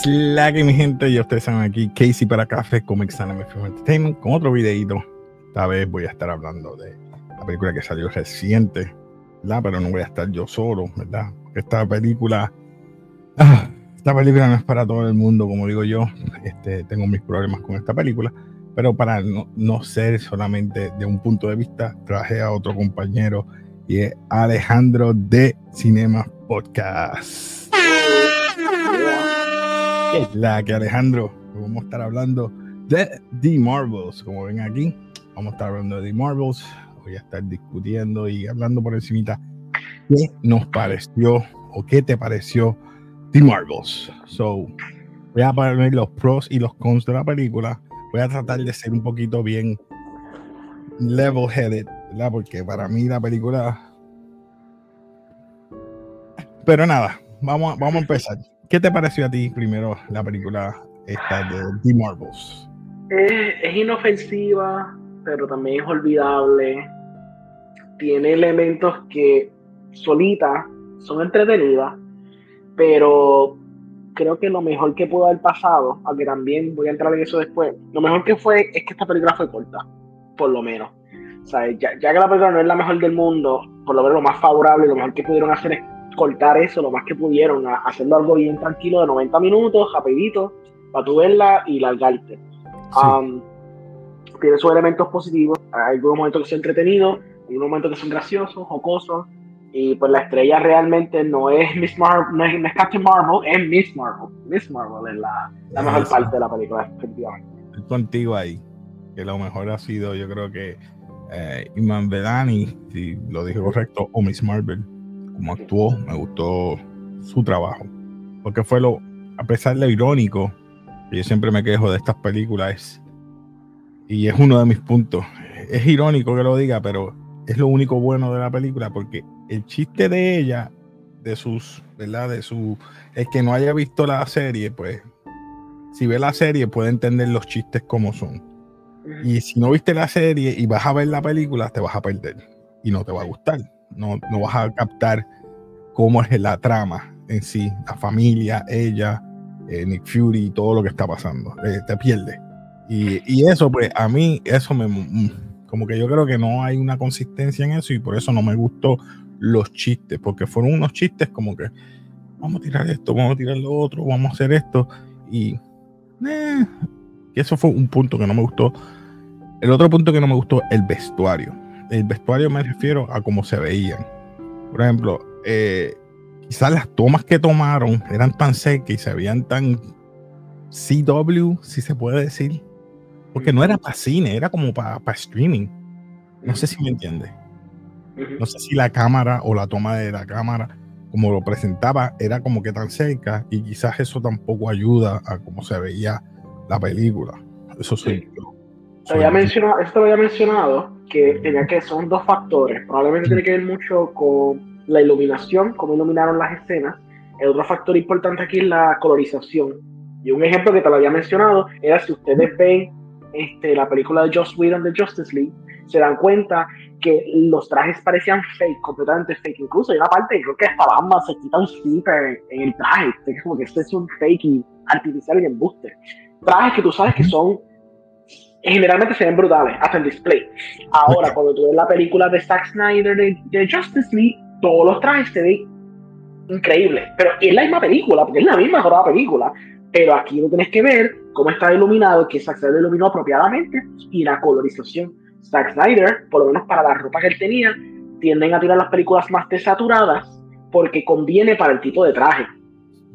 es la que mi gente? Ya ustedes saben aquí, Casey para Café Comics Anime Film Entertainment con otro videito. Esta vez voy a estar hablando de la película que salió reciente, ¿verdad? Pero no voy a estar yo solo, ¿verdad? Esta película, ah, esta película no es para todo el mundo, como digo yo. Este, tengo mis problemas con esta película, pero para no, no ser solamente de un punto de vista, traje a otro compañero y es Alejandro de Cinema Podcast la que Alejandro, vamos a estar hablando de The Marvels, como ven aquí, vamos a estar hablando de The Marvels, voy a estar discutiendo y hablando por encimita qué nos pareció o qué te pareció The Marvels. So, voy a poner los pros y los cons de la película, voy a tratar de ser un poquito bien level-headed, ¿verdad? Porque para mí la película... Pero nada, vamos, vamos a empezar. ¿Qué te pareció a ti primero la película esta de The Marvels? Es, inofensiva, pero también es olvidable. Tiene elementos que solita son entretenidas, pero creo que lo mejor que pudo haber pasado, aunque también voy a entrar en eso después, lo mejor que fue es que esta película fue corta, por lo menos. O sea, ya, ya, que la película no es la mejor del mundo, por lo menos lo más favorable, lo mejor que pudieron hacer es cortar eso lo más que pudieron, haciendo algo bien tranquilo de 90 minutos, rapidito, para tú verla y largarte. Um, tiene sus elementos positivos, hay algunos momentos que son entretenidos, hay unos momentos que son graciosos, jocosos, y pues la estrella realmente no es Miss Marvel, no es, Captain Marvel, es Miss Marvel. Miss Marvel es la, la mejor parte de la película, efectivamente. Estoy contigo ahí, que lo mejor ha sido, yo creo que eh, Iman Bedani, si lo dije correcto, o Miss Marvel como actuó, me gustó su trabajo. Porque fue lo, a pesar de lo irónico, que yo siempre me quejo de estas películas, y es uno de mis puntos. Es irónico que lo diga, pero es lo único bueno de la película, porque el chiste de ella, de sus, ¿verdad? De su, el que no haya visto la serie, pues, si ve la serie puede entender los chistes como son. Y si no viste la serie y vas a ver la película, te vas a perder y no te va a gustar no, no vas a captar cómo es la trama en sí, la familia, ella, eh, Nick Fury, y todo lo que está pasando. Eh, te pierde. Y, y, eso, pues, a mí, eso me. Mm, como que yo creo que no hay una consistencia en eso y por eso no me gustó los chistes, porque fueron unos chistes como que vamos a tirar esto, vamos a tirar lo otro, vamos a hacer esto. Y. Eh, eso fue un punto que no me gustó. El otro punto que no me gustó, el vestuario el vestuario me refiero a cómo se veían. Por ejemplo, eh, quizás las tomas que tomaron eran tan secas y se veían tan CW, si se puede decir. Porque no era para cine, era como para, streaming. No sé si me entiende. No sé si la cámara o la toma de la cámara, como lo presentaba, era como que tan cerca y quizás eso tampoco ayuda a cómo se veía la película. Eso sí. Te había mencionado, esto lo había mencionado que tenía que son dos factores. Probablemente tiene que ver mucho con la iluminación, cómo iluminaron las escenas. El otro factor importante aquí es la colorización. Y un ejemplo que te lo había mencionado era si ustedes ven este, la película de Joss Whedon de Justice League, se dan cuenta que los trajes parecían fake, completamente fake. Incluso hay una parte, creo que hasta Batman se quita un zipper en el traje, es como que este es un fake y artificial y embuste. Trajes que tú sabes que son generalmente se ven brutales, hasta en display. Ahora, cuando tú ves la película de Zack Snyder de, Justice League, todos los trajes se ven increíbles. Pero es la misma película, porque es la misma película. Pero aquí lo tienes que ver cómo está iluminado, que Zack Snyder iluminó apropiadamente y la colorización. Zack Snyder, por lo menos para la ropa que él tenía, tienden a tirar las películas más desaturadas porque conviene para el tipo de traje.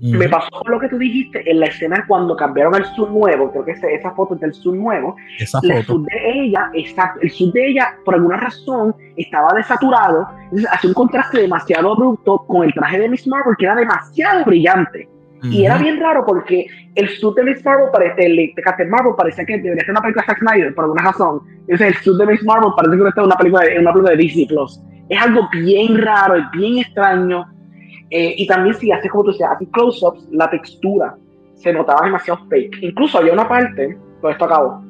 Me pasó lo que tú dijiste en la escena cuando cambiaron el zoom nuevo, creo que esa foto es del zoom nuevo. Esa foto. de ella, exacto, el zoom de ella, por alguna razón, estaba desaturado, entonces hacía un contraste demasiado abrupto con el traje de Miss Marvel, que era demasiado brillante. Y era bien raro porque el suit de Miss Marvel, parece, el de Captain Marvel, parecía que debería ser una película de Zack Snyder, por alguna razón. Entonces el suit de Miss Marvel parece que está en una película de, una película de Disney Plus. Es algo bien raro, es bien extraño eh, y también si haces como tú decías, aquí close-ups, la textura se notaba demasiado fake. Incluso había una parte, todo esto acabó,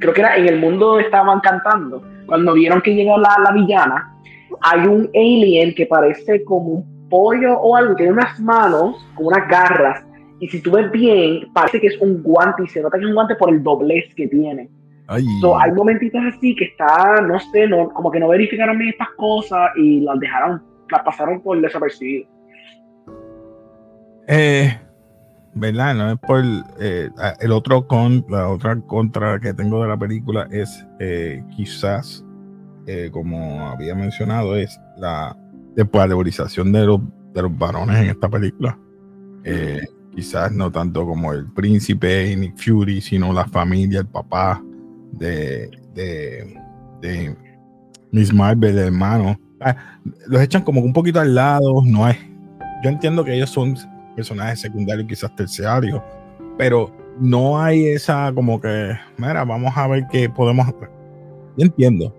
creo que era en el mundo donde estaban cantando, cuando vieron que llegó la, la villana, hay un alien que parece como un pollo o algo, tiene unas manos, como unas garras, Y si tú ves bien, parece que es un guante y se nota que es un guante por el doblez que tiene. hay momentitos así que está, no sé, no, como que no verificaron bien estas cosas y las dejaron, las pasaron por desapercibido. Eh, ¿verdad? No es por eh, el otro con la otra contra que tengo de la película es eh, quizás eh, como había mencionado es la desvalorización de los de los varones en esta película. Quizás no tanto como el príncipe Nick Fury sino la familia el papá de, de, Miss Marvel el hermano. Ah, los echan como un poquito al lado no es yo entiendo que ellos son personajes secundarios, quizás terciarios, pero no hay esa como que, mira, vamos a ver qué podemos hacer. Yo entiendo,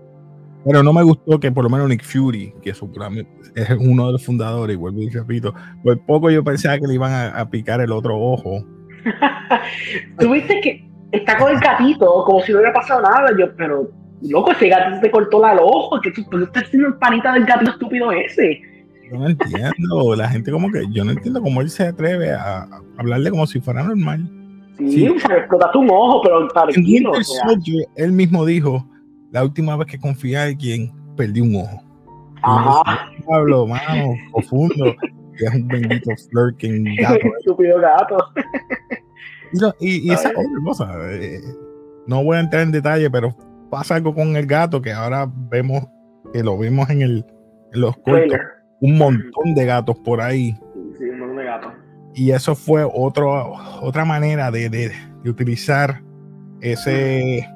pero no me gustó que por lo menos Nick Fury, que es uno de los fundadores, y vuelvo y repito, por poco yo pensaba que le iban a, picar el otro ojo. Tuviste que está con el gatito, como si no hubiera pasado nada, yo, pero loco, ese gatito te cortó la, ojo, que tú, estás haciendo el panita del gatito estúpido ese yo no entiendo. La gente como que, yo no entiendo cómo él se atreve a, hablarle como si fuera normal. Sí, sí. explotaste un ojo, pero tranquilo. él mismo dijo, la última vez que confié a alguien, perdí un ojo. Ajá. Pablo, mano, profundo. que es un bendito flirting gato. Estúpido gato. Y, y, esa otra cosa, eh, no voy a entrar en detalle, pero pasa algo con el gato que ahora vemos, que lo vimos en, el, en los cortos un montón de gatos por ahí. Sí, un montón de gatos. Y eso fue otro, otra manera de, de, de, utilizar ese,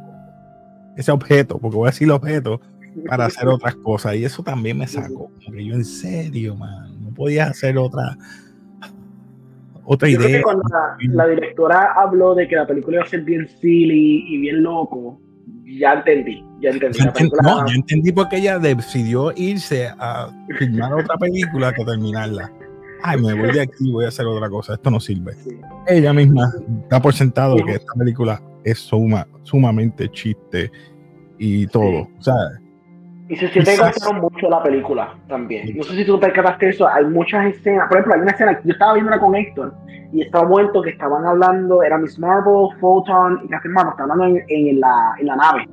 ese objeto, porque voy a decir objeto, para hacer otras cosas. Y eso también me sacó. Porque yo en serio, man, no podía hacer otra, otra idea. cuando la, directora habló de que la película iba a ser bien silly y bien loco, ya entendí, ya entendí. no, yo entendí porque ella decidió irse a filmar otra película que terminarla. Ay, me voy de aquí, voy a hacer otra cosa, esto no sirve. Ella misma da por sentado que esta película es suma, sumamente chiste y todo. O sea, y se siente que mucho la película también. No sé si tú percataste eso, hay muchas escenas. Por ejemplo, hay una escena, yo estaba viendo una con Héctor y estaba momento que estaban hablando, era Miss Marvel, Photon y Captain Marvel, estaban hablando en, la, en la nave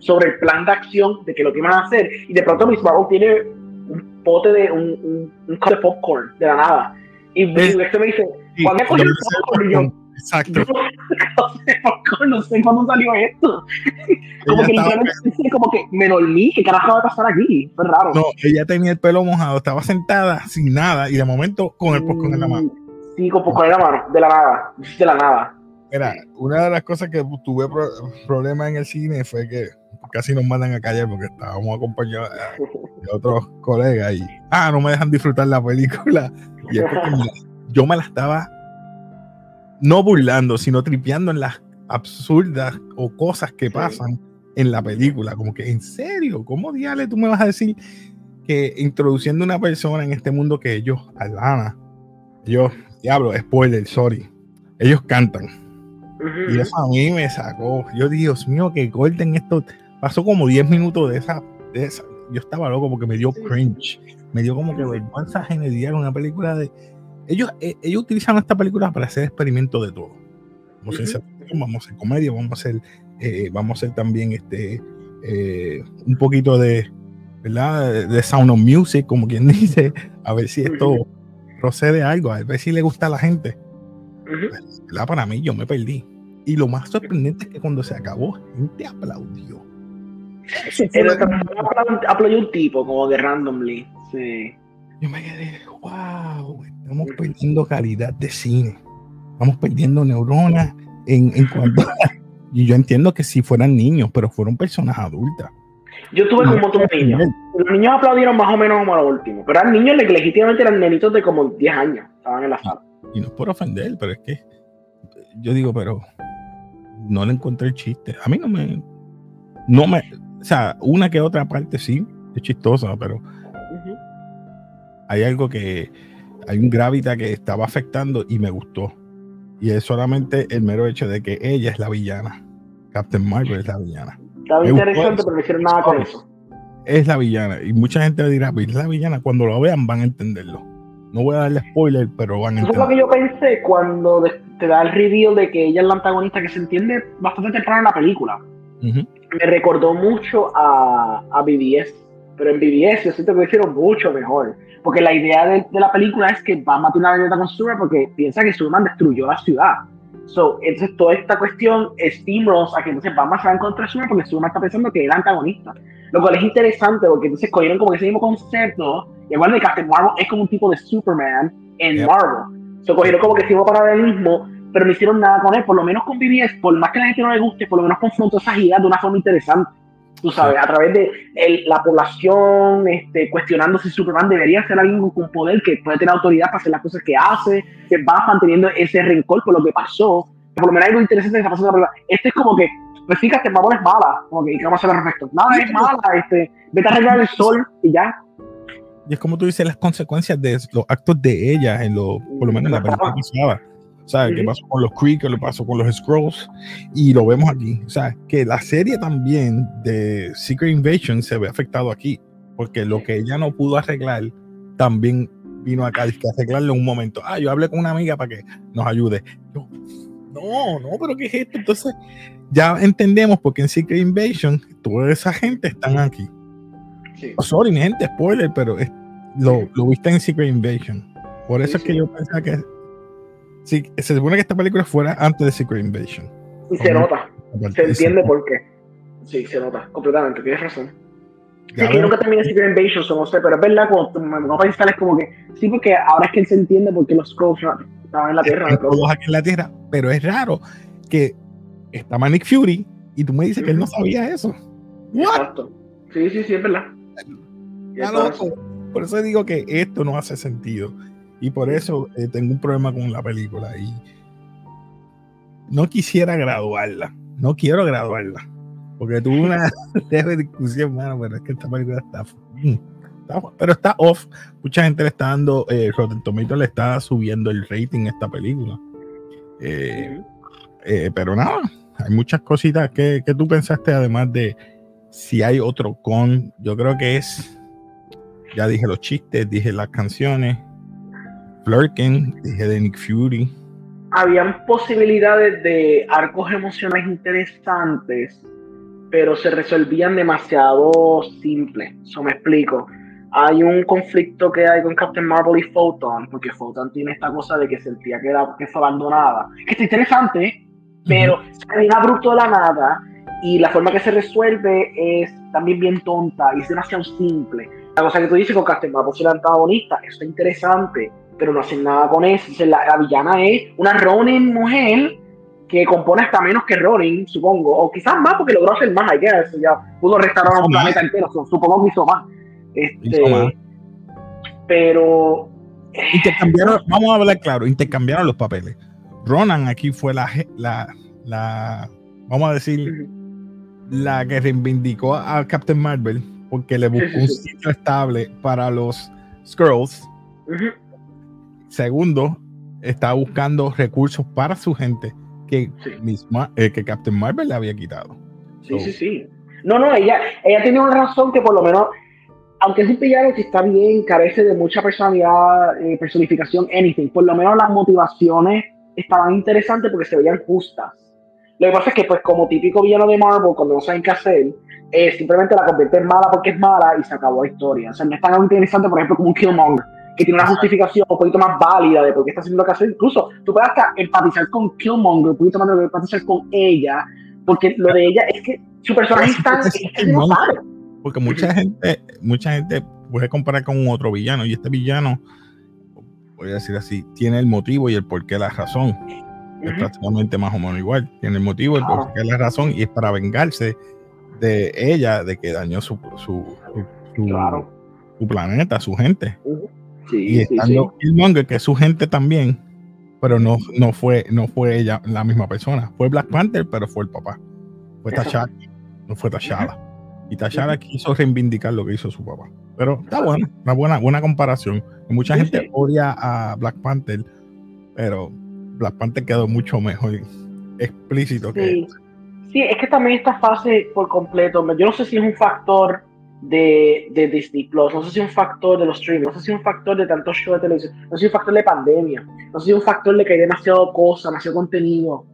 sobre el plan de acción de que lo que iban a hacer. Y de pronto Miss Marvel tiene un pote de un, un, un de popcorn de la nada. Y, Héctor me dice, ¿cuándo cogió el popcorn? Y yo, Exacto. no sé cuándo salió esto. Como que, como que me dormí, ¿qué carajo va a pasar aquí? Fue raro. No, ella tenía el pelo mojado, estaba sentada sin nada y de momento con el popcorn en la mano. Sí, con popcorn en la mano, de la nada, de la nada. Mira, una de las cosas que tuve problemas en el cine fue que casi nos mandan a callar porque estábamos acompañados de otros colegas y, ah, no me dejan disfrutar la película. Y es porque yo me la estaba no burlando, sino tripeando en las absurdas o cosas que pasan en la película. Como que, ¿en serio? ¿Cómo diale tú me vas a decir que introduciendo una persona en este mundo que ellos, Alana, yo, diablo, spoiler, sorry, ellos cantan. Y eso a mí me sacó. Yo, Dios mío, que corten esto. Pasó como 10 minutos de esa, de esa. Yo estaba loco porque me dio cringe. Me dio como que vergüenza generar una película de ellos, eh, ellos utilizan esta película para hacer experimentos de todo. Vamos a hacer, vamos a hacer comedia, vamos a hacer, eh, vamos a hacer también este, eh, un poquito de, ¿verdad? De sound of music, como quien dice, a ver si esto procede algo, a ver si le gusta a la gente. ¿verdad? Para mí, yo me perdí. Y lo más sorprendente es que cuando se acabó, gente aplaudió. aplaudió un tipo, como de randomly. Sí. Yo me quedé, wow, estamos perdiendo calidad de cine. Estamos perdiendo neuronas en, en cuanto Y yo entiendo que si fueran niños, pero fueron personas adultas. Yo tuve como un montón de niños. Los niños aplaudieron más o menos como a lo último. Pero eran niños que legítimamente eran nenitos de como 10 años. Estaban en la sala. Y no es por ofender, pero es que yo digo, pero no le encontré el chiste. A mí no me. No me. O sea, una que otra parte sí, es chistosa, pero hay algo que, hay un gravita que estaba afectando y me gustó. Y es solamente el mero hecho de que ella es la villana. Captain Marvel es la villana. Estaba interesante, pero no hicieron nada con eso. Es la villana. Y mucha gente dirá, pues, es la villana. Cuando lo vean van a entenderlo. No voy a darle spoiler, pero van a Eso es lo que yo pensé cuando te da el reveal de que ella es la antagonista, que se entiende bastante temprano en la película. Me recordó mucho a, a BBS, pero en BBS yo siento que lo hicieron mucho mejor. Porque la idea de, la película es que va a matar una vendetta con Superman porque piensa que Superman destruyó la ciudad. So, entonces toda esta cuestión steamrolls a que entonces Batman se va a encontrar Superman porque Superman está pensando que es el antagonista. Lo cual es interesante porque entonces cogieron como ese mismo concepto y igual de Captain Marvel es como un tipo de Superman en Marvel. So, cogieron como que ese mismo paralelismo pero no hicieron nada con él, por lo menos con BBS, por más que a la gente no le guste, por lo menos confrontó esas ideas de una forma interesante tú sabes, a través de la población este, cuestionando si Superman debería ser alguien con poder que puede tener autoridad para hacer las cosas que hace, que va manteniendo ese rencor por lo que pasó. Por lo menos hay algo interesante que está pasando en la Este es como que, pues fíjate, Marvel es mala, como que, ¿qué vamos a hacer al respecto? Nada, es mala, este, vete a arreglar el sol y ya. Y es como tú dices, las consecuencias de los actos de ella, en lo, por lo menos en la película pasada ¿sabes? ¿Qué pasó con los Kree? ¿Qué pasó con los Scrolls? Y lo vemos aquí. O sea, que la serie también de Secret Invasion se ve afectado aquí, porque lo que ella no pudo arreglar también vino acá y que arreglarlo en un momento. Ah, yo hablé con una amiga para que nos ayude. no, no, pero ¿qué es esto? Entonces, ya entendemos porque en Secret Invasion toda esa gente están aquí. Sí. Oh, sorry, gente, spoiler, pero lo, lo viste en Secret Invasion. Por eso es que yo pensaba que Sí, se supone que esta película fuera antes de Secret Invasion. Y se nota. Se entiende por qué. Sí, se nota, completamente, tienes razón. Sí, que nunca terminé Secret Invasion, no sé, pero es verdad, cuando no pensar es como que, sí, porque ahora es que se entiende por qué los Skrulls estaban en la Tierra. Todos aquí en la Tierra, pero es raro que está Manic Fury y tú me dices que él no sabía eso. Exacto. Sí, sí, sí, es verdad. Por eso digo que esto no hace sentido. Y por eso eh, tengo un problema con la película. Y no quisiera graduarla. No quiero graduarla. Porque tuve una leve discusión, mano, pero es que esta película está, pero está off. Mucha gente le está dando, eh, Rotten Tomatoes le está subiendo el rating a esta película. Eh, eh, pero nada, hay muchas cositas que, que tú pensaste, además de si hay otro con. Yo creo que es, ya dije los chistes, dije las canciones, Flurkin, dije de Nick Fury. Habían posibilidades de arcos emocionales interesantes, pero se resolvían demasiado simples. Eso me explico. Hay un conflicto que hay con Captain Marvel y Photon, porque Photon tiene esta cosa de que sentía que, era, que fue abandonada. Que está interesante, pero se viene abrupto de la nada y la forma que se resuelve es también bien tonta y es demasiado simple. La cosa que tú dices con Captain Marvel la antagonista, eso está interesante, pero no hacen nada con eso. la, villana es una Ronin mujer que compone hasta menos que Ronin, supongo, o quizás más porque logró hacer más, hay que eso ya pudo restaurar un planeta entero, supongo que hizo más. Este, Pero intercambiaron, vamos a hablar claro, intercambiaron los papeles. Ronan aquí fue la, la, la vamos a decir, la que reivindicó a Captain Marvel porque le buscó un sitio estable para los Scrolls. Segundo, está buscando recursos para su gente que, misma, eh, que Captain Marvel le había quitado. Sí, sí, sí. No, no, ella, ella tiene una razón que por lo menos, aunque es un pillado que está bien, carece de mucha personalidad, eh, personificación, anything, por lo menos las motivaciones estaban interesantes porque se veían justas. Lo que pasa es que, pues, como típico villano de Marvel, cuando no saben qué hacer, eh, simplemente la convierte en mala porque es mala y se acabó la historia. O sea, no es tan interesante, por ejemplo, como un Killmonger que tiene una justificación un poquito más válida de por qué está haciendo lo que hace. Incluso tú puedes hasta empatizar con Killmonger, un poquito más de empatizar con ella, porque lo de ella es que su personaje está es que no sabe. Porque mucha gente, mucha gente puede comparar con un otro villano, y este villano, voy a decir así, tiene el motivo y el porqué, la razón. Es prácticamente más o menos igual. Tiene el motivo, el porqué, la razón, y es para vengarse de ella, de que dañó su, su, su, planeta, su gente y estando Killmonger, que es su gente también, pero no, no, fue, no fue ella la misma persona. Fue Black Panther, pero fue el papá. Fue T'Challa, no fue T'Challa. Y T'Challa quiso reivindicar lo que hizo su papá. Pero está bueno, una buena, buena comparación. mucha gente odia a Black Panther, pero Black Panther quedó mucho mejor explícito que sí. sí, es que también esta fase por completo, yo no sé si es un factor de, de, Disney Plus, no sé si un factor de los streaming, no sé si un factor de tantos shows de televisión, no sé si un factor de pandemia, no sé si un factor de que hay demasiado cosa, demasiado contenido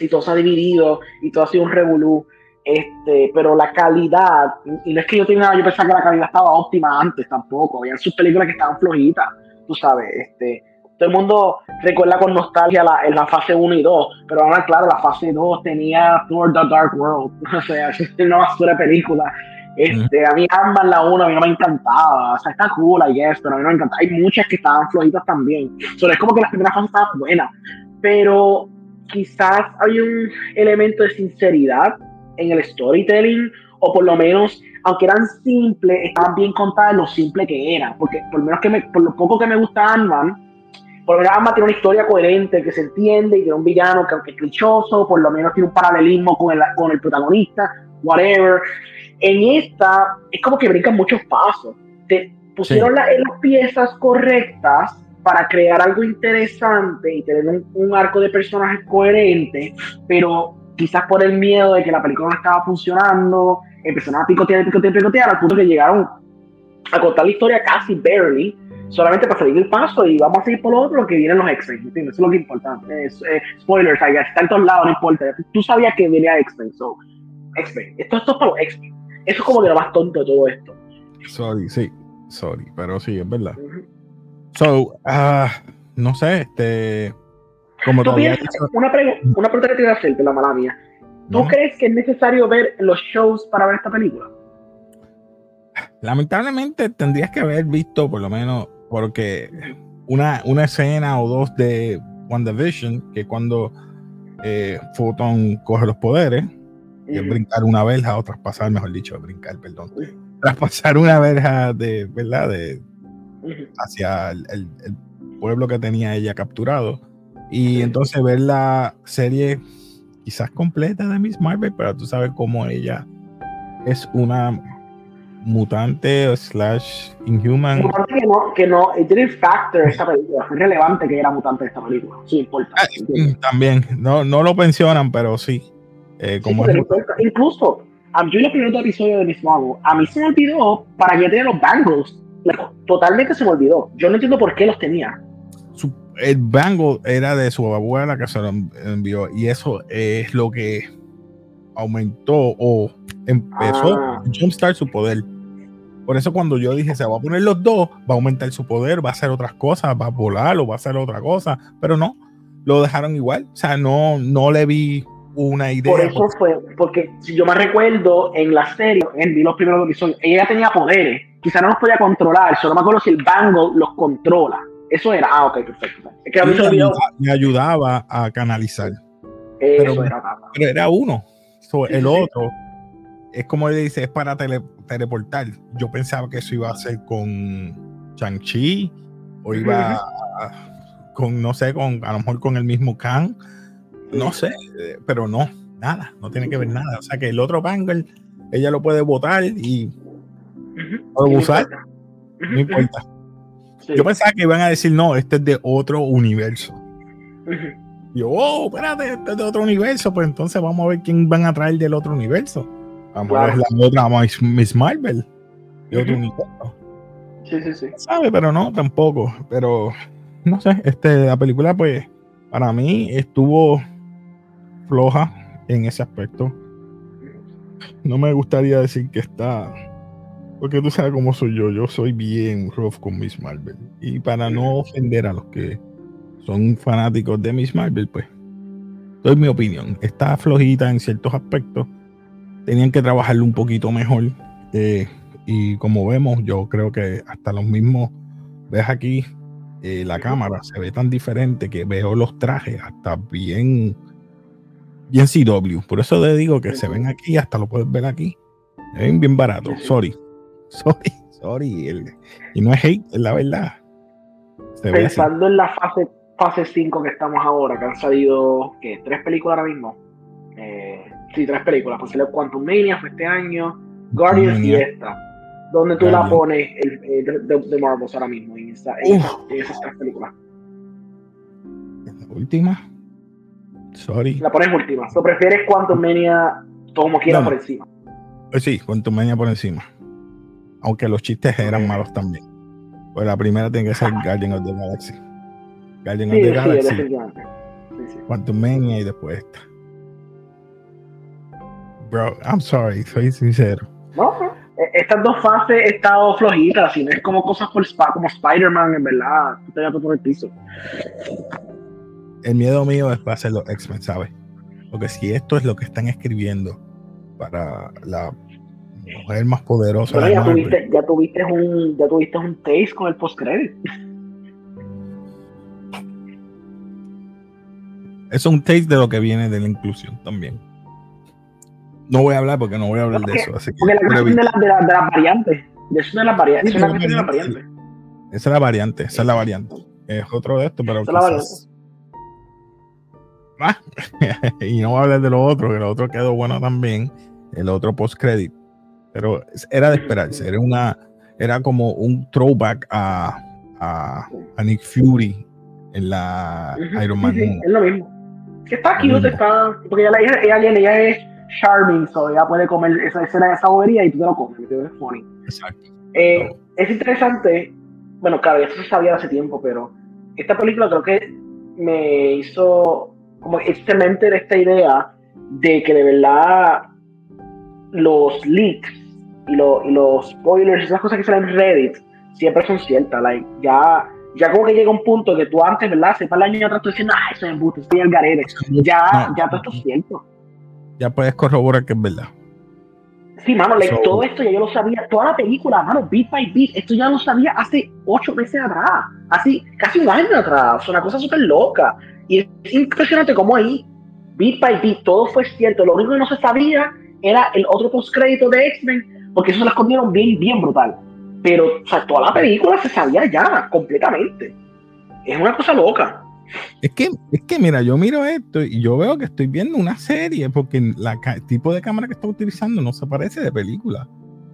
y todo se ha dividido y todo ha sido un revolú. Este, pero la calidad, y no es que yo tenga, yo pensaba que la calidad estaba óptima antes tampoco, había sus películas que estaban flojitas, tú sabes, este, todo el mundo recuerda con nostalgia la, la fase 1 y 2, pero ahora claro, la fase 2 tenía Thor The Dark World, o sea, es una basura de película. Este, A mí ambas la 1 a mí no me encantaba, o sea, está cool, I guess, pero a mí no me encantaba. Hay muchas que estaban flojitas también, solo es como que las primeras fases estaban buenas, pero quizás hay un elemento de sinceridad en el storytelling, o por lo menos, aunque eran simples, estaban bien contadas lo simple que eran, porque por lo menos que me, por lo poco que me gusta Ant-Man, por lo menos Ant-Man tiene una historia coherente, que se entiende, y tiene un villano que aunque es clichoso, por lo menos tiene un paralelismo con el, con el protagonista, whatever. En esta, es como que brincan muchos pasos. Te pusieron las piezas correctas para crear algo interesante y tener un, arco de personajes coherente, pero quizás por el miedo de que la película no estaba funcionando, empezaron a picotear, picotear, picotear, al punto que llegaron a contar la historia casi barely, solamente para salir el paso y vamos a seguir por lo otro, que vienen los X-Men, Eso es lo que. Es, eh, spoilers, está en todos lados, no importa. Tú sabías que venía X-Men, so, X-Men. Esto, esto es para los X-Men. Eso es como que lo más tonto de todo esto. Sorry, sí, sorry, pero sí, es verdad. So, uh, no sé, este. Como todavía una, una pregunta que te voy a hacer, de la mala mía. ¿Tú crees que es necesario ver los shows para ver esta película? Lamentablemente tendrías que haber visto por lo menos porque una, una escena o dos de WandaVision, que cuando eh, Photon coge los poderes, es brincar una verja o traspasar, mejor dicho, brincar, perdón, traspasar una verja de, ¿verdad? De, hacia el, pueblo que tenía ella capturado. Y entonces ver la serie quizás completa de Miss Marvel, pero tú sabes cómo ella es una mutante slash inhuman. Que no, que no, tiene factor esta película, es relevante que era mutante esta película, sí importa. Ah, también, no, no lo pensionan, pero sí. Eh, como Incluso, yo en el primer episodio de Miss Marvel, a mí se me olvidó para que tenía los bangles totalmente se me olvidó. Yo no entiendo por qué los tenía. el bango era de su abuela que se lo envió y eso es lo que aumentó o empezó ah. jumpstart su poder. Por eso cuando yo dije se va a poner los dos, va a aumentar su poder, va a hacer otras cosas, va a volar o va a hacer otra cosa, pero no, lo dejaron igual. O sea, no, no le vi una idea. Por eso fue, porque si yo me recuerdo en la serie, en los primeros episodios, ella tenía poderes, quizá no los podía controlar, solo me acuerdo si el bango los controla. Eso era, ah, ok, perfecto. Es que me, ayudaba, a canalizar. pero, era, pero era uno. el otro es como él dice, es para teleportar. Yo pensaba que eso iba a ser con Chang-Chi o iba con, no sé, con a lo mejor con el mismo Kang. No sé, pero no, nada, no tiene que ver nada. O sea que el otro Bangle, ella lo puede botar y usar. No importa. Yo pensaba que iban a decir, no, este es de otro universo. yo, oh, espérate, este es de otro universo, pues entonces vamos a ver quién van a traer del otro universo. Vamos a ver la otra Miss Marvel de otro universo. Sí, sí, sí. Sabe, pero no, tampoco. Pero no sé, este, la película, pues, para mí estuvo floja en ese aspecto. No me gustaría decir que está porque tú sabes cómo soy yo. Yo soy bien rough con Miss Marvel. Y para no ofender a los que son fanáticos de Miss Marvel, pues doy mi opinión. Está flojita en ciertos aspectos. Tenían que trabajarlo un poquito mejor. Eh, y como vemos, yo creo que hasta los mismos, ves aquí, eh, la cámara se ve tan diferente que veo los trajes hasta bien, bien CW. Por eso te digo que se ven aquí, hasta lo puedes ver aquí. Se ven bien barato, sorry. Sorry, sorry. y no es hate, es la verdad. Pensando en la fase fase 5 que estamos ahora, que han salido ¿qué? tres películas ahora mismo. Eh, sí, tres películas. Pues salió Quantum Mania fue este año, Guardians y esta. ¿Dónde tú la pones el, de, Marvels ahora mismo en, esa, en, esas tres películas? ¿La última? Sorry. La pones última. ¿O prefieres Quantum Mania como quieras por encima? Pues sí, Quantum Mania por encima. Aunque los chistes eran malos también. Pues la primera tiene que ser Guardian of the Galaxy. Guardian of the Galaxy. Sí, Quantum Mania y después esta. Bro, I'm sorry, soy sincero. No, e, estas dos fases he estado flojitas, si no es como cosas por como Spider-Man, en verdad, te gato por el piso. El miedo mío es para hacer los X-Men, ¿sabes? Porque si esto es lo que están escribiendo para la mujer más poderosa. ya, tuviste, ya, tuviste, un, ya tuviste un taste con el post-credit. Es un taste de lo que viene de la inclusión también. No voy a hablar porque no voy a hablar de eso. Así porque la cuestión de, la, de, la, de las variantes. De eso de las variantes. es la la variante. Esa es la variante, esa es la variante. Es otro de esto, pero. Esa quizás... Ah, y no voy a hablar de lo otro, que lo otro quedó bueno también. El otro post-credit. Pero era de esperarse. Era una. Era como un throwback a, a, a Nick Fury en la Iron Man. Sí, es lo mismo. Que está cute, está. Porque ella, ella, ella, ella es charming, so ella puede comer esa escena de esa bobería y tú te lo comes, es funny. Exacto. Eh, es interesante, bueno, claro, eso se sabía hace tiempo, pero esta película creo que me hizo como excelente de esta idea de que de verdad los leaks y, y los spoilers, esas cosas que salen en Reddit, siempre son ciertas. Like, ya, ya como que llega un punto que tú antes, ¿verdad? Sepa el año atrás tú diciendo, ah, eso es embuste, estoy al garete. Ya, ya todo esto es cierto ya puedes corroborar que es verdad. Sí, mano, todo esto ya yo lo sabía, toda la película, mano, beat by beat, esto ya lo sabía hace ocho meses atrás, así, casi un año atrás, es una cosa súper loca. Y es impresionante cómo ahí, beat by beat, todo fue cierto, lo único que no se sabía era el otro postcrédito de X-Men, porque eso se lo escondieron bien, bien brutal. Pero, o sea, toda la película se sabía ya, completamente. Es una cosa loca. Es que, es que, mira, yo miro esto y yo veo que estoy viendo una serie porque el tipo de cámara que está utilizando no se parece de película.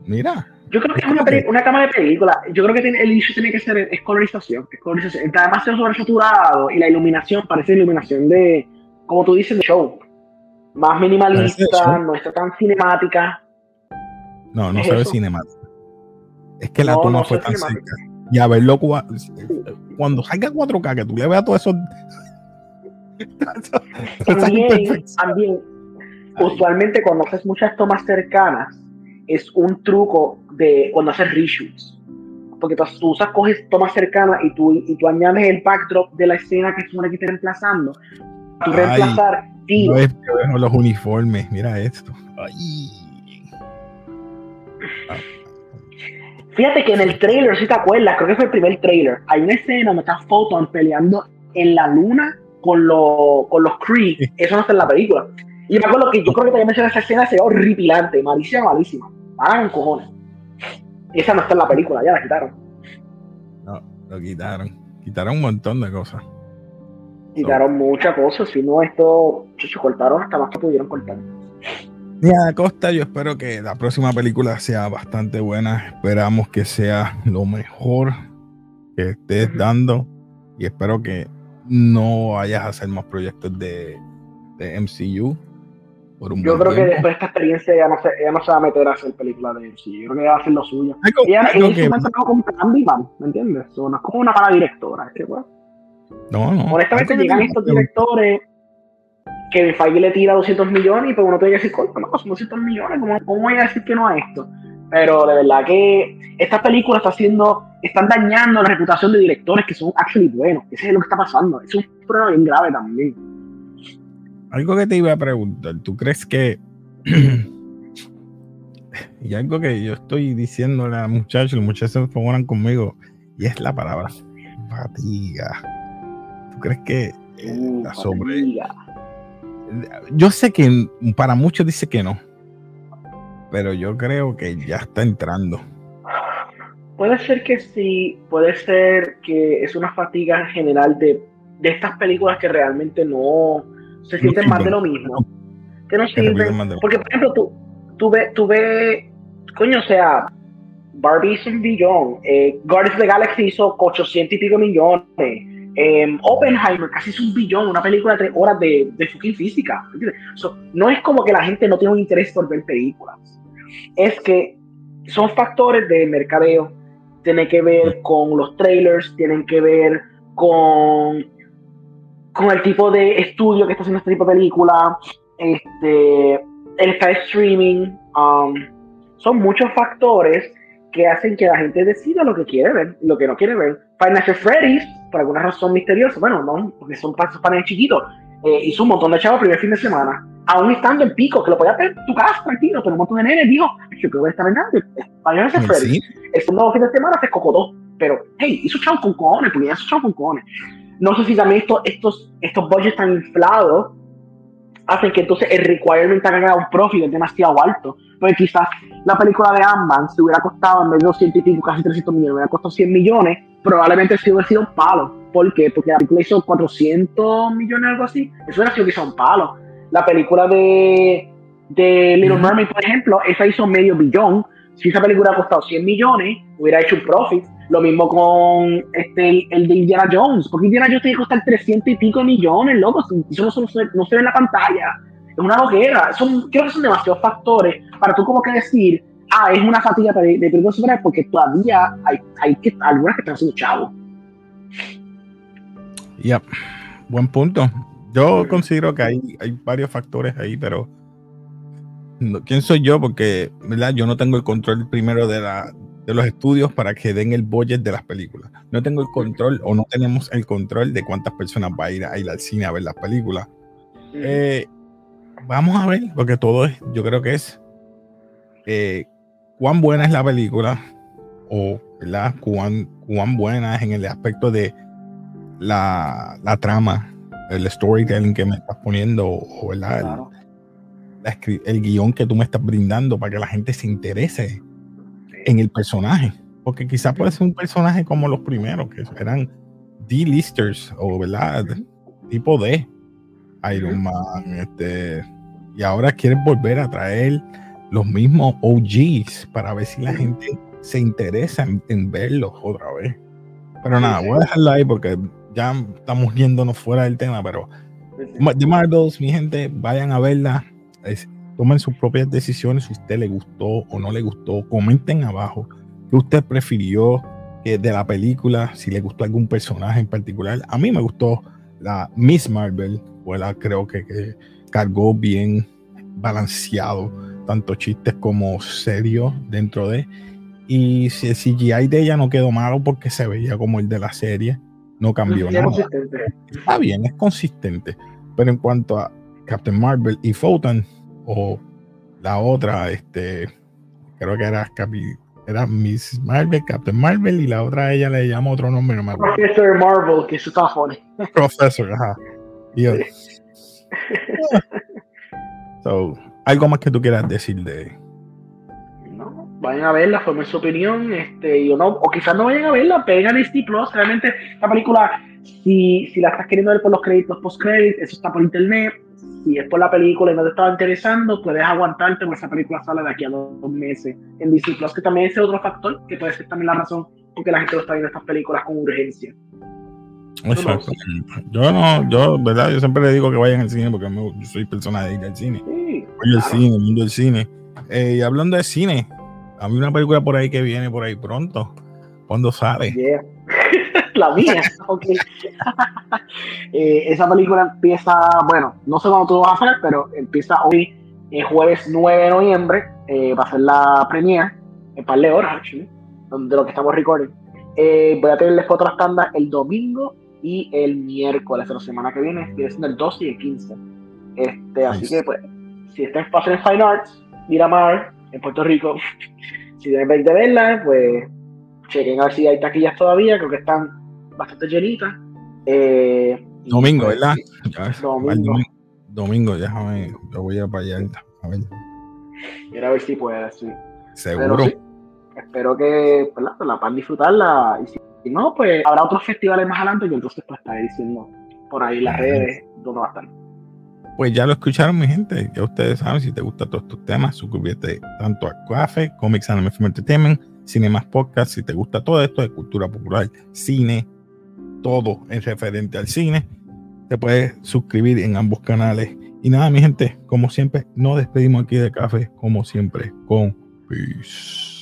Mira. Yo creo que es, una, una, cámara de película. Yo creo que el issue tiene que ser es colorización. Es colorización. Está demasiado sobresaturado y la iluminación parece iluminación de, como tú dices, de show. Más minimalista, no está tan cinemática. No, no se ve cinemática. Es que la toma fue tan cerca y a verlo cuando salga 4K, que tú le veas todo eso. también, también, usualmente cuando haces muchas tomas cercanas, es un truco de cuando haces reshoots. Porque tú, usas, coges tomas cercanas y tú, y tú añades el backdrop de la escena que supone que esté reemplazando. Tú reemplazar No los uniformes, mira esto. Ay. Fíjate que en el trailer, si te acuerdas, creo que fue el primer trailer, hay una escena donde está Photon peleando en la luna con, con los Kree. Eso no está en la película. Y me acuerdo que yo creo que también mencioné esa escena, se ve horripilante, malísima, malísima. Hagan cojones. Esa no está en la película, ya la quitaron. No, lo quitaron. Quitaron un montón de cosas. Quitaron muchas cosas, si no, esto, se cortaron hasta más que pudieron cortar. Mira, Costa, yo espero que la próxima película sea bastante buena. Esperamos que sea lo mejor que estés dando. Y espero que no vayas a hacer más proyectos de, de MCU. yo creo que después de esta experiencia ya no, se, no se va a meter a hacer películas de MCU. Yo creo que va a hacer lo suyo. ella en ese momento como Candyman, ¿me entiendes? no es como una mala directora. Que, bueno, no, no. Honestamente, llegan estos directores que Feige le tira 200 millones y pues uno tiene que decir, ¿cómo son 200 millones? ¿Cómo, ¿Cómo, voy a decir que no a esto? Pero de verdad que esta película está haciendo, están dañando la reputación de directores que son actually buenos. Ese es lo que está pasando. Es un problema bien grave también. Algo que te iba a preguntar, ¿tú crees que... y algo que yo estoy diciéndole a muchachos, los muchachos se pongan conmigo, y es la palabra fatiga. ¿Tú crees que eh, la sobre yo sé que para muchos dice que no, pero yo creo que ya está entrando. Puede ser que sí, puede ser que es una fatiga general de, de estas películas que realmente no se sienten más de lo mismo. Que no sirven. Porque, por ejemplo, tú, tú ves, tú ve, coño, o sea, Barbie hizo un billón, eh, Guardians of the Galaxy hizo 800 y pico millones, eh, Oppenheimer casi es un billón, una película de tres horas de, fucking física. no es como que la gente no tiene un interés por ver películas. Es que son factores de mercadeo, tiene que ver con los trailers, tienen que ver con, con el tipo de estudio que está haciendo este tipo de película, este, el está streaming, um, son muchos factores que hacen que la gente decida lo que quiere ver lo que no quiere ver. Financial Freddy's, por alguna razón misteriosa, bueno, no, porque son pasos paneles chiquitos, eh, hizo un montón de chavos el primer fin de semana, aún estando en pico, que lo podía ver en tu casa tranquilo, pero un montón de nenes dijo, yo creo que estar en nada, Financial Freddy's, el segundo fin de semana se cocotó, pero hey, hizo chavos con cojones, porque ya hizo chavos con cojones. No sé si también esto, estos, estos budgets están inflados hacen que entonces el requirement haga un profit es demasiado alto. Porque quizás la película de Ant-Man se hubiera costado en vez de 200 y pico, casi 300 millones, hubiera costado 100 millones, probablemente sí hubiera sido un palo. ¿Por qué? Porque la película hizo 400 millones, algo así. Eso hubiera sido quizás un palo. La película de, de Little Mermaid, por ejemplo, esa hizo medio billón. Si esa película hubiera costado 100 millones, hubiera hecho un profit. Lo mismo con este, el de Indiana Jones. Porque Indiana Jones tiene que costar 300 y pico millones, loco. Eso no, se, no se ve en la pantalla. Es una loquera. Son, creo que son demasiados factores para tú como que decir, ah, es una fatiga de, de películas porque todavía hay, hay que, algunas que están haciendo chavos. Ya, buen punto. Yo considero que hay, hay varios factores ahí, pero ¿quién soy yo? Porque, ¿verdad? Yo no tengo el control primero de, la, de los estudios para que den el budget de las películas. No tengo el control o no tenemos el control de cuántas personas va a ir, a ir al cine a ver las películas. Eh, vamos a ver, porque todo es, yo creo que es eh, cuán buena es la película o ¿verdad? Cuán, cuán buena es en el aspecto de la, la trama, el storytelling que me estás poniendo o ¿verdad? El, el guion que tú me estás brindando para que la gente se interese en el personaje. Porque quizás puede ser un personaje como los primeros, que eran D-listers o, ¿verdad? Tipo de Iron Man, este. Y ahora quieren volver a traer los mismos OGs para ver si la gente se interesa en, verlos otra vez. Pero nada, voy a dejarlo ahí porque ya estamos yéndonos fuera del tema, pero de Marvels, mi gente, vayan a verla tomen sus propias decisiones si usted le gustó o no le gustó. Comenten abajo qué usted prefirió que de la película, si le gustó algún personaje en particular. A mí me gustó la Miss Marvel, pues creo que, cargó bien balanceado, tanto chistes como serio dentro de. Y si el CGI de ella no quedó malo porque se veía como el de la serie, no cambió nada. Está bien, es consistente. Pero en cuanto a Captain Marvel y Photon, o la otra, este, creo que era, era Miss Marvel, Captain Marvel, y la otra ella le llama otro nombre, no me acuerdo. Professor Marvel, que eso está Professor, ajá. so, ¿Algo más que tú quieras decir de.? No, vayan a verla, formen su opinión, este, o, no, o quizás no vayan a verla, pegan este Plus. Realmente, la película, si, si la estás queriendo ver por los créditos post-credits, eso está por internet si es por la película y no te estaba interesando, puedes aguantarte porque esa película sale de aquí a dos, meses en Disney Plus, que también es otro factor que puede ser también la razón porque la gente lo está viendo estas películas con urgencia. Exacto. Yo no, yo, ¿verdad? Yo siempre le digo que vayan al cine porque yo soy persona de ir al cine. Sí, Voy al cine, el mundo del cine. Eh, y hablando de cine, a mí una película por ahí que viene por ahí pronto. ¿Cuándo sale? la mía. Eh, esa película empieza, bueno, no sé cuándo tú vas a hacer, pero empieza hoy, el jueves 9 de noviembre. Eh, va a ser la premiere, en par de horas, actually, de lo que estamos recording. Eh, voy a tenerles otras tandas el domingo y el miércoles la semana que viene, viene siendo el 12 y el 15. Este, Así que, pues, si están en Fine Arts, Miramar, en Puerto Rico, si tienen de verla, pues chequen a ver si hay taquillas todavía, creo que están bastante llenitas. Eh, domingo, pues, ¿verdad? domingo. domingo. déjame, yo voy a para allá. A ver. Mira a ver si puede, sí. Seguro. espero que pues, la, la puedan disfrutarla. Y si no, pues habrá otros festivales más adelante y entonces pues estaré diciendo por ahí las redes dónde va a estar. Pues ya lo escucharon, mi gente. Ya ustedes saben, si te gustan todos estos temas, suscríbete tanto a Café, Comics Anime Film Entertainment, Cine Más Podcast. Si te gusta todo esto de cultura popular, cine, todo es referente al cine, te puedes suscribir en ambos canales. Y nada, mi gente, como siempre, nos despedimos aquí de café, como siempre, con peace.